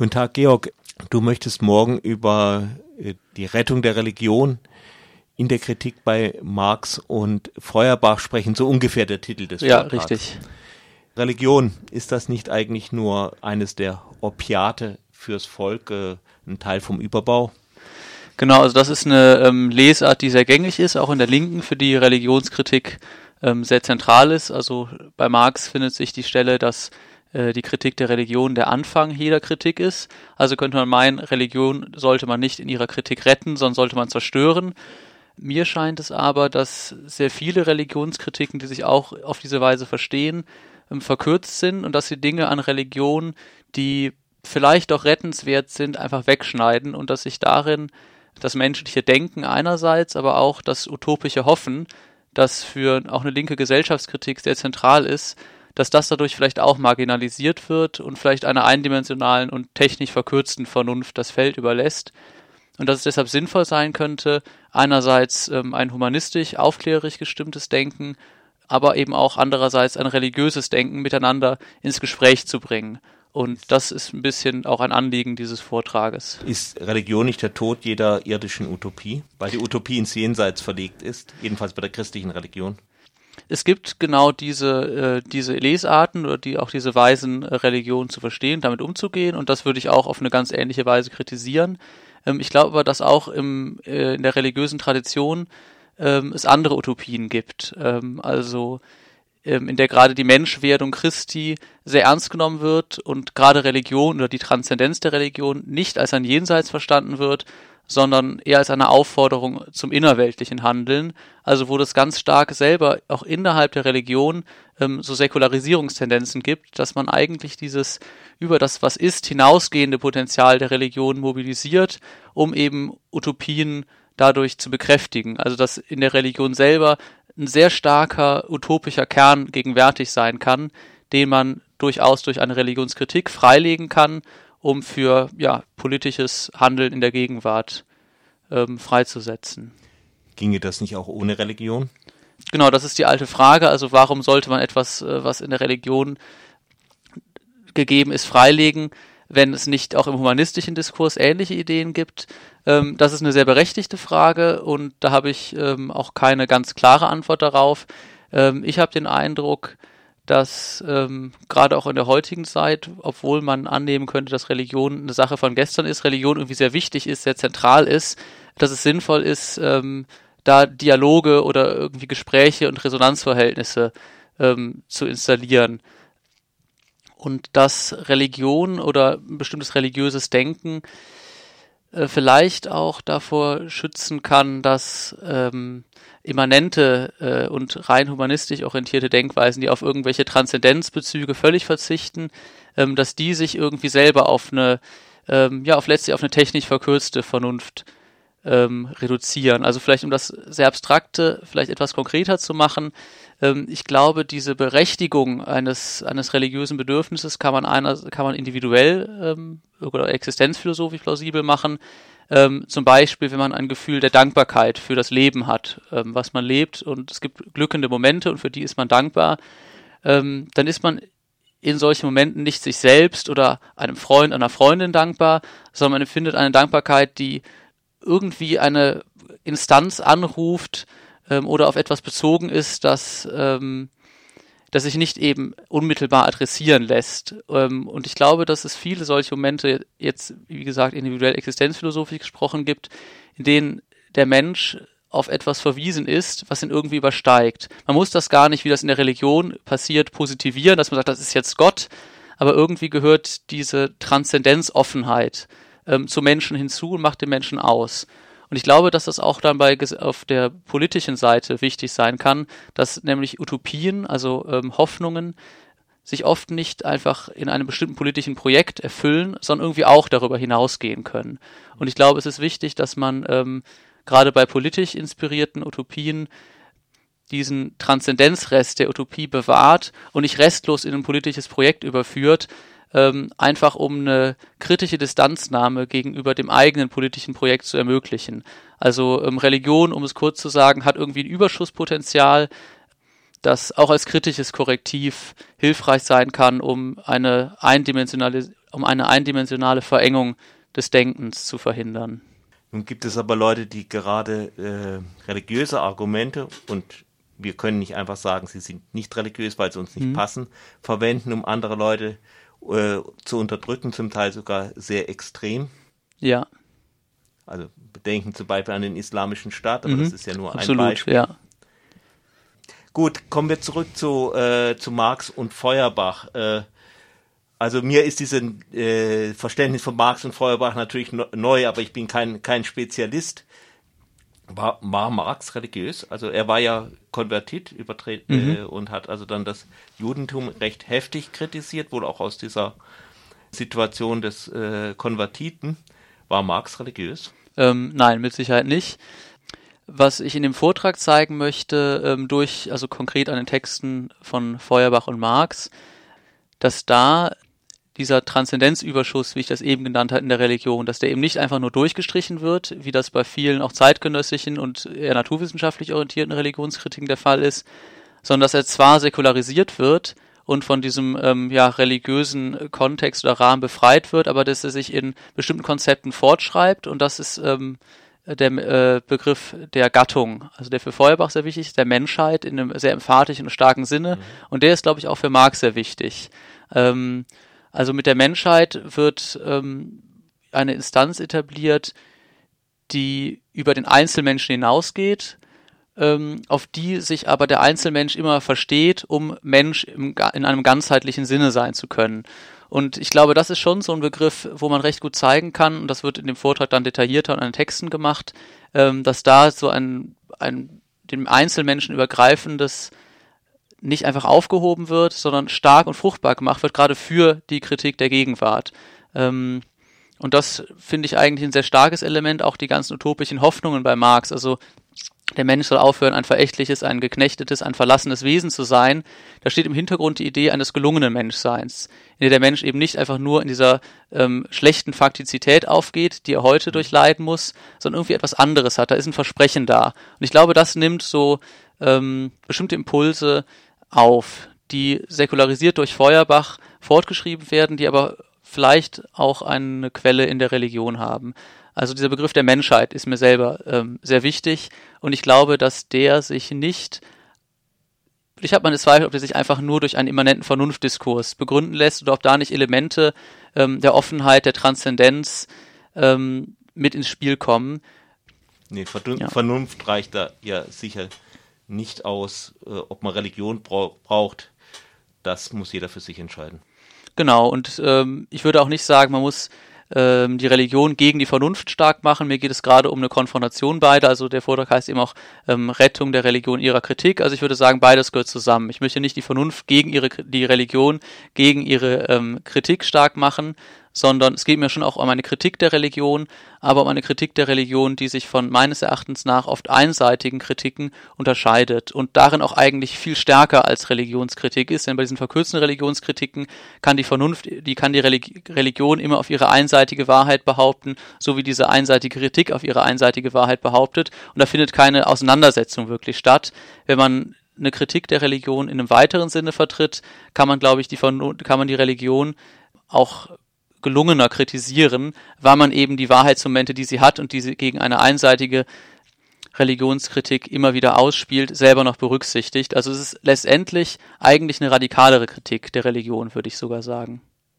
Guten Tag, Georg. Du möchtest morgen über äh, die Rettung der Religion in der Kritik bei Marx und Feuerbach sprechen, so ungefähr der Titel des Ja, Vortrags. richtig. Religion, ist das nicht eigentlich nur eines der Opiate fürs Volk, äh, ein Teil vom Überbau? Genau, also das ist eine ähm, Lesart, die sehr gängig ist, auch in der Linken, für die Religionskritik ähm, sehr zentral ist. Also bei Marx findet sich die Stelle, dass die Kritik der Religion der Anfang jeder Kritik ist. Also könnte man meinen, Religion sollte man nicht in ihrer Kritik retten, sondern sollte man zerstören. Mir scheint es aber, dass sehr viele Religionskritiken, die sich auch auf diese Weise verstehen, ähm, verkürzt sind und dass sie Dinge an Religion, die vielleicht auch rettenswert sind, einfach wegschneiden und dass sich darin das menschliche Denken einerseits, aber auch das utopische Hoffen, das für auch eine linke Gesellschaftskritik sehr zentral ist, dass das dadurch vielleicht auch marginalisiert wird und vielleicht einer eindimensionalen und technisch verkürzten Vernunft das Feld überlässt. Und dass es deshalb sinnvoll sein könnte, einerseits ähm, ein humanistisch, aufklärerisch gestimmtes Denken, aber eben auch andererseits ein religiöses Denken miteinander ins Gespräch zu bringen. Und das ist ein bisschen auch ein Anliegen dieses Vortrages. Ist Religion nicht der Tod jeder irdischen Utopie, weil die Utopie ins Jenseits verlegt ist, jedenfalls bei der christlichen Religion? Es gibt genau diese, äh, diese Lesarten oder die auch diese Weisen, äh, Religion zu verstehen, damit umzugehen. Und das würde ich auch auf eine ganz ähnliche Weise kritisieren. Ähm, ich glaube aber, dass auch im, äh, in der religiösen Tradition ähm, es andere Utopien gibt. Ähm, also ähm, in der gerade die Menschwerdung Christi sehr ernst genommen wird und gerade Religion oder die Transzendenz der Religion nicht als ein Jenseits verstanden wird, sondern eher als eine Aufforderung zum innerweltlichen Handeln, also wo das ganz stark selber auch innerhalb der Religion ähm, so Säkularisierungstendenzen gibt, dass man eigentlich dieses über das, was ist, hinausgehende Potenzial der Religion mobilisiert, um eben Utopien dadurch zu bekräftigen. Also dass in der Religion selber ein sehr starker utopischer Kern gegenwärtig sein kann, den man durchaus durch eine Religionskritik freilegen kann, um für ja, politisches Handeln in der Gegenwart ähm, freizusetzen. Ginge das nicht auch ohne Religion? Genau, das ist die alte Frage. Also warum sollte man etwas, äh, was in der Religion gegeben ist, freilegen, wenn es nicht auch im humanistischen Diskurs ähnliche Ideen gibt? Ähm, das ist eine sehr berechtigte Frage und da habe ich ähm, auch keine ganz klare Antwort darauf. Ähm, ich habe den Eindruck, dass ähm, gerade auch in der heutigen Zeit, obwohl man annehmen könnte, dass Religion eine Sache von gestern ist, Religion irgendwie sehr wichtig ist, sehr zentral ist, dass es sinnvoll ist, ähm, da Dialoge oder irgendwie Gespräche und Resonanzverhältnisse ähm, zu installieren. Und dass Religion oder ein bestimmtes religiöses Denken äh, vielleicht auch davor schützen kann, dass ähm, immanente äh, und rein humanistisch orientierte Denkweisen, die auf irgendwelche Transzendenzbezüge völlig verzichten, ähm, dass die sich irgendwie selber auf eine, ähm, ja, auf letztlich auf eine technisch verkürzte Vernunft ähm, reduzieren. Also vielleicht um das sehr abstrakte vielleicht etwas konkreter zu machen. Ähm, ich glaube, diese Berechtigung eines eines religiösen Bedürfnisses kann man einer kann man individuell ähm, oder existenzphilosophisch plausibel machen. Ähm, zum Beispiel, wenn man ein Gefühl der Dankbarkeit für das Leben hat, ähm, was man lebt und es gibt glückende Momente und für die ist man dankbar, ähm, dann ist man in solchen Momenten nicht sich selbst oder einem Freund, einer Freundin dankbar, sondern man empfindet eine Dankbarkeit, die irgendwie eine Instanz anruft ähm, oder auf etwas bezogen ist, das, ähm, das sich nicht eben unmittelbar adressieren lässt. Ähm, und ich glaube, dass es viele solche Momente jetzt, wie gesagt, individuell existenzphilosophisch gesprochen gibt, in denen der Mensch auf etwas verwiesen ist, was ihn irgendwie übersteigt. Man muss das gar nicht, wie das in der Religion passiert, positivieren, dass man sagt, das ist jetzt Gott, aber irgendwie gehört diese Transzendenzoffenheit ähm, zum Menschen hinzu und macht den Menschen aus. Und ich glaube, dass das auch dann bei auf der politischen Seite wichtig sein kann, dass nämlich Utopien, also ähm, Hoffnungen, sich oft nicht einfach in einem bestimmten politischen Projekt erfüllen, sondern irgendwie auch darüber hinausgehen können. Und ich glaube, es ist wichtig, dass man ähm, gerade bei politisch inspirierten Utopien diesen Transzendenzrest der Utopie bewahrt und nicht restlos in ein politisches Projekt überführt, ähm, einfach um eine kritische Distanznahme gegenüber dem eigenen politischen Projekt zu ermöglichen. Also ähm, Religion, um es kurz zu sagen, hat irgendwie ein Überschusspotenzial, das auch als kritisches Korrektiv hilfreich sein kann, um eine eindimensionale, um eine eindimensionale Verengung des Denkens zu verhindern. Nun gibt es aber Leute, die gerade äh, religiöse Argumente und wir können nicht einfach sagen, sie sind nicht religiös, weil sie uns nicht mhm. passen, verwenden, um andere Leute äh, zu unterdrücken, zum Teil sogar sehr extrem. Ja. Also bedenken zum Beispiel an den islamischen Staat, aber mhm. das ist ja nur Absolut, ein Beispiel. Ja. Gut, kommen wir zurück zu, äh, zu Marx und Feuerbach. Äh, also mir ist dieses äh, Verständnis von Marx und Feuerbach natürlich neu, aber ich bin kein, kein Spezialist. War, war Marx religiös? Also er war ja konvertiert übertreten mhm. äh, und hat also dann das Judentum recht heftig kritisiert, wohl auch aus dieser Situation des äh, Konvertiten. War Marx religiös? Ähm, nein, mit Sicherheit nicht. Was ich in dem Vortrag zeigen möchte, ähm, durch, also konkret an den Texten von Feuerbach und Marx, dass da dieser Transzendenzüberschuss, wie ich das eben genannt habe in der Religion, dass der eben nicht einfach nur durchgestrichen wird, wie das bei vielen auch zeitgenössischen und eher naturwissenschaftlich orientierten Religionskritiken der Fall ist, sondern dass er zwar säkularisiert wird und von diesem ähm, ja, religiösen Kontext oder Rahmen befreit wird, aber dass er sich in bestimmten Konzepten fortschreibt und das ist ähm, der äh, Begriff der Gattung, also der für Feuerbach sehr wichtig ist, der Menschheit in einem sehr emphatischen und starken Sinne mhm. und der ist, glaube ich, auch für Marx sehr wichtig. Ähm, also mit der Menschheit wird ähm, eine Instanz etabliert, die über den Einzelmenschen hinausgeht, ähm, auf die sich aber der Einzelmensch immer versteht, um Mensch im, in einem ganzheitlichen Sinne sein zu können. Und ich glaube, das ist schon so ein Begriff, wo man recht gut zeigen kann, und das wird in dem Vortrag dann detaillierter und an den Texten gemacht, ähm, dass da so ein, ein dem Einzelmenschen übergreifendes nicht einfach aufgehoben wird, sondern stark und fruchtbar gemacht wird, gerade für die Kritik der Gegenwart. Ähm, und das finde ich eigentlich ein sehr starkes Element, auch die ganzen utopischen Hoffnungen bei Marx. Also der Mensch soll aufhören, ein verächtliches, ein geknechtetes, ein verlassenes Wesen zu sein. Da steht im Hintergrund die Idee eines gelungenen Menschseins, in der der Mensch eben nicht einfach nur in dieser ähm, schlechten Faktizität aufgeht, die er heute durchleiden muss, sondern irgendwie etwas anderes hat. Da ist ein Versprechen da. Und ich glaube, das nimmt so ähm, bestimmte Impulse auf, die säkularisiert durch Feuerbach fortgeschrieben werden, die aber vielleicht auch eine Quelle in der Religion haben. Also dieser Begriff der Menschheit ist mir selber ähm, sehr wichtig und ich glaube, dass der sich nicht ich habe meine Zweifel, ob der sich einfach nur durch einen immanenten Vernunftdiskurs begründen lässt oder ob da nicht Elemente ähm, der Offenheit, der Transzendenz ähm, mit ins Spiel kommen. Nee, Vernunft ja. reicht da ja sicher nicht aus, äh, ob man Religion bra braucht. Das muss jeder für sich entscheiden. Genau, und ähm, ich würde auch nicht sagen, man muss ähm, die Religion gegen die Vernunft stark machen. Mir geht es gerade um eine Konfrontation beider. Also der Vortrag heißt eben auch ähm, Rettung der Religion ihrer Kritik. Also ich würde sagen, beides gehört zusammen. Ich möchte nicht die Vernunft gegen ihre die Religion gegen ihre ähm, Kritik stark machen, sondern es geht mir schon auch um eine Kritik der Religion, aber um eine Kritik der Religion, die sich von meines Erachtens nach oft einseitigen Kritiken unterscheidet und darin auch eigentlich viel stärker als Religionskritik ist, denn bei diesen verkürzten Religionskritiken kann die Vernunft, die kann die Religion immer auf ihre einseitige Wahrheit behaupten, so wie diese einseitige Kritik auf ihre einseitige Wahrheit behauptet und da findet keine Auseinandersetzung wirklich statt. Wenn man eine Kritik der Religion in einem weiteren Sinne vertritt, kann man, glaube ich, die, kann man die Religion auch gelungener kritisieren, weil man eben die Wahrheitsmomente, die sie hat und die sie gegen eine einseitige Religionskritik immer wieder ausspielt, selber noch berücksichtigt. Also es ist letztendlich eigentlich eine radikalere Kritik der Religion, würde ich sogar sagen.